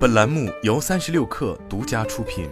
本栏目由三十六氪独家出品。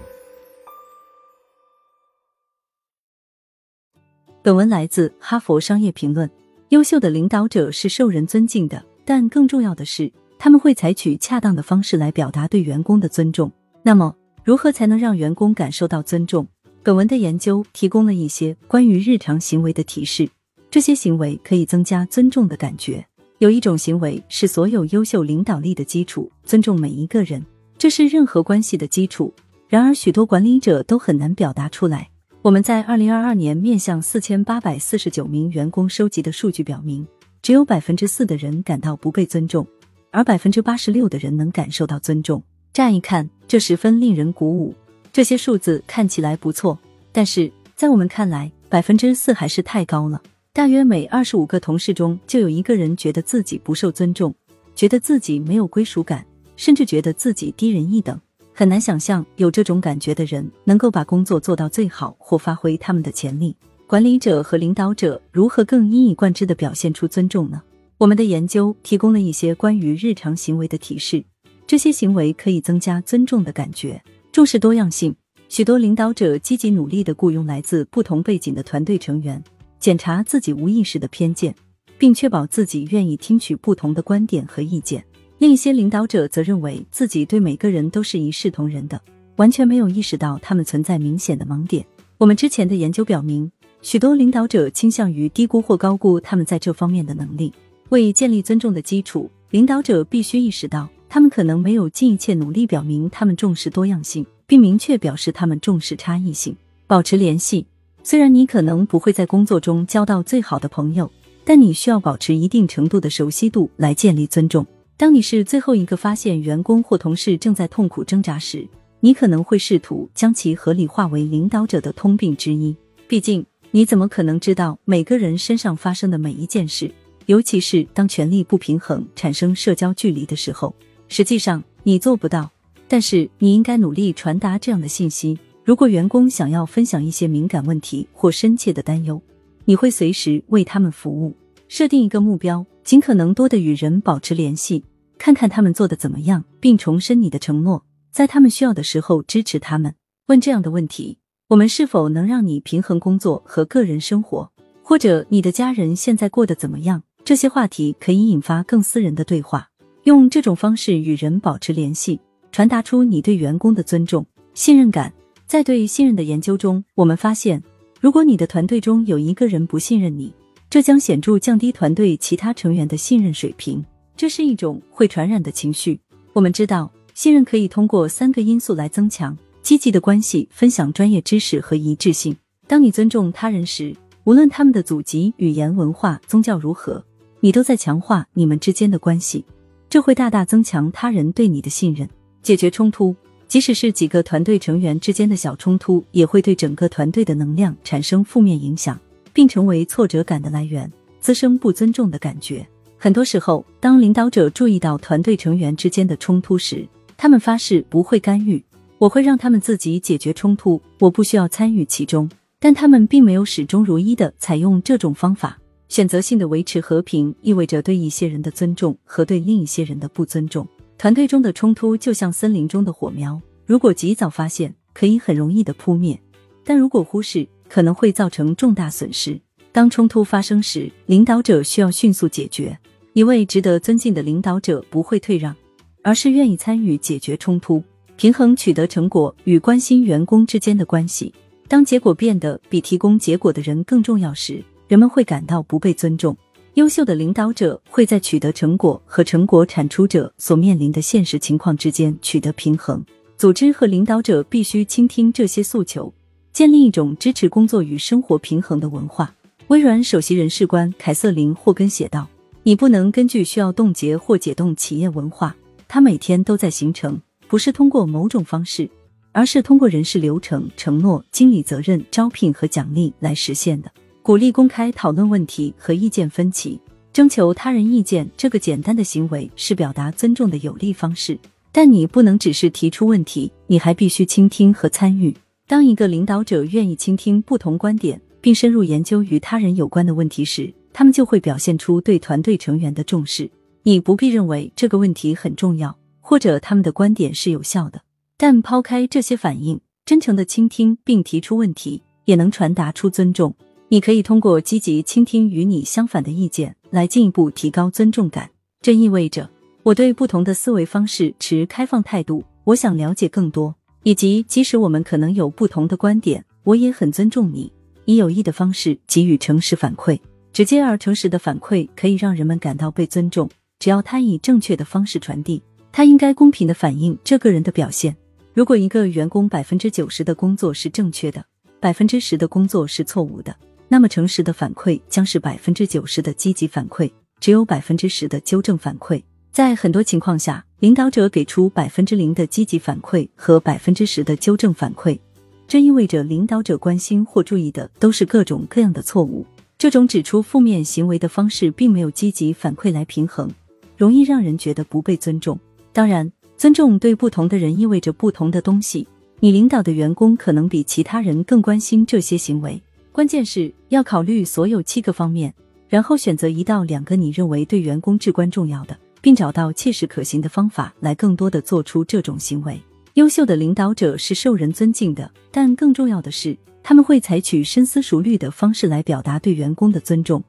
本文来自《哈佛商业评论》。优秀的领导者是受人尊敬的，但更重要的是，他们会采取恰当的方式来表达对员工的尊重。那么，如何才能让员工感受到尊重？本文的研究提供了一些关于日常行为的提示，这些行为可以增加尊重的感觉。有一种行为是所有优秀领导力的基础，尊重每一个人，这是任何关系的基础。然而，许多管理者都很难表达出来。我们在二零二二年面向四千八百四十九名员工收集的数据表明，只有百分之四的人感到不被尊重，而百分之八十六的人能感受到尊重。乍一看，这十分令人鼓舞。这些数字看起来不错，但是在我们看来，百分之四还是太高了。大约每二十五个同事中就有一个人觉得自己不受尊重，觉得自己没有归属感，甚至觉得自己低人一等。很难想象有这种感觉的人能够把工作做到最好或发挥他们的潜力。管理者和领导者如何更一以贯之的表现出尊重呢？我们的研究提供了一些关于日常行为的提示，这些行为可以增加尊重的感觉。重视多样性，许多领导者积极努力的雇佣来自不同背景的团队成员。检查自己无意识的偏见，并确保自己愿意听取不同的观点和意见。另一些领导者则认为自己对每个人都是一视同仁的，完全没有意识到他们存在明显的盲点。我们之前的研究表明，许多领导者倾向于低估或高估他们在这方面的能力。为建立尊重的基础，领导者必须意识到，他们可能没有尽一切努力表明他们重视多样性，并明确表示他们重视差异性。保持联系。虽然你可能不会在工作中交到最好的朋友，但你需要保持一定程度的熟悉度来建立尊重。当你是最后一个发现员工或同事正在痛苦挣扎时，你可能会试图将其合理化为领导者的通病之一。毕竟，你怎么可能知道每个人身上发生的每一件事？尤其是当权力不平衡产生社交距离的时候。实际上，你做不到，但是你应该努力传达这样的信息。如果员工想要分享一些敏感问题或深切的担忧，你会随时为他们服务。设定一个目标，尽可能多的与人保持联系，看看他们做的怎么样，并重申你的承诺，在他们需要的时候支持他们。问这样的问题：我们是否能让你平衡工作和个人生活？或者你的家人现在过得怎么样？这些话题可以引发更私人的对话。用这种方式与人保持联系，传达出你对员工的尊重、信任感。在对于信任的研究中，我们发现，如果你的团队中有一个人不信任你，这将显著降低团队其他成员的信任水平。这是一种会传染的情绪。我们知道，信任可以通过三个因素来增强：积极的关系、分享专业知识和一致性。当你尊重他人时，无论他们的祖籍、语言、文化、宗教如何，你都在强化你们之间的关系。这会大大增强他人对你的信任。解决冲突。即使是几个团队成员之间的小冲突，也会对整个团队的能量产生负面影响，并成为挫折感的来源，滋生不尊重的感觉。很多时候，当领导者注意到团队成员之间的冲突时，他们发誓不会干预，我会让他们自己解决冲突，我不需要参与其中。但他们并没有始终如一的采用这种方法。选择性的维持和平，意味着对一些人的尊重和对另一些人的不尊重。团队中的冲突就像森林中的火苗，如果及早发现，可以很容易的扑灭；但如果忽视，可能会造成重大损失。当冲突发生时，领导者需要迅速解决。一位值得尊敬的领导者不会退让，而是愿意参与解决冲突，平衡取得成果与关心员工之间的关系。当结果变得比提供结果的人更重要时，人们会感到不被尊重。优秀的领导者会在取得成果和成果产出者所面临的现实情况之间取得平衡。组织和领导者必须倾听这些诉求，建立一种支持工作与生活平衡的文化。微软首席人事官凯瑟琳·霍根写道：“你不能根据需要冻结或解冻企业文化，它每天都在形成，不是通过某种方式，而是通过人事流程、承诺、经理责任、招聘和奖励来实现的。”鼓励公开讨论问题和意见分歧，征求他人意见。这个简单的行为是表达尊重的有力方式。但你不能只是提出问题，你还必须倾听和参与。当一个领导者愿意倾听不同观点，并深入研究与他人有关的问题时，他们就会表现出对团队成员的重视。你不必认为这个问题很重要。或者他们的观点是有效的。但抛开这些反应，真诚的倾听并提出问题，也能传达出尊重。你可以通过积极倾听与你相反的意见，来进一步提高尊重感。这意味着我对不同的思维方式持开放态度，我想了解更多，以及即使我们可能有不同的观点，我也很尊重你。以有益的方式给予诚实反馈，直接而诚实的反馈可以让人们感到被尊重。只要他以正确的方式传递，他应该公平的反映这个人的表现。如果一个员工百分之九十的工作是正确的，百分之十的工作是错误的。那么，诚实的反馈将是百分之九十的积极反馈，只有百分之十的纠正反馈。在很多情况下，领导者给出百分之零的积极反馈和百分之十的纠正反馈，这意味着领导者关心或注意的都是各种各样的错误。这种指出负面行为的方式，并没有积极反馈来平衡，容易让人觉得不被尊重。当然，尊重对不同的人意味着不同的东西。你领导的员工可能比其他人更关心这些行为。关键是要考虑所有七个方面，然后选择一到两个你认为对员工至关重要的，并找到切实可行的方法来更多的做出这种行为。优秀的领导者是受人尊敬的，但更重要的是，他们会采取深思熟虑的方式来表达对员工的尊重。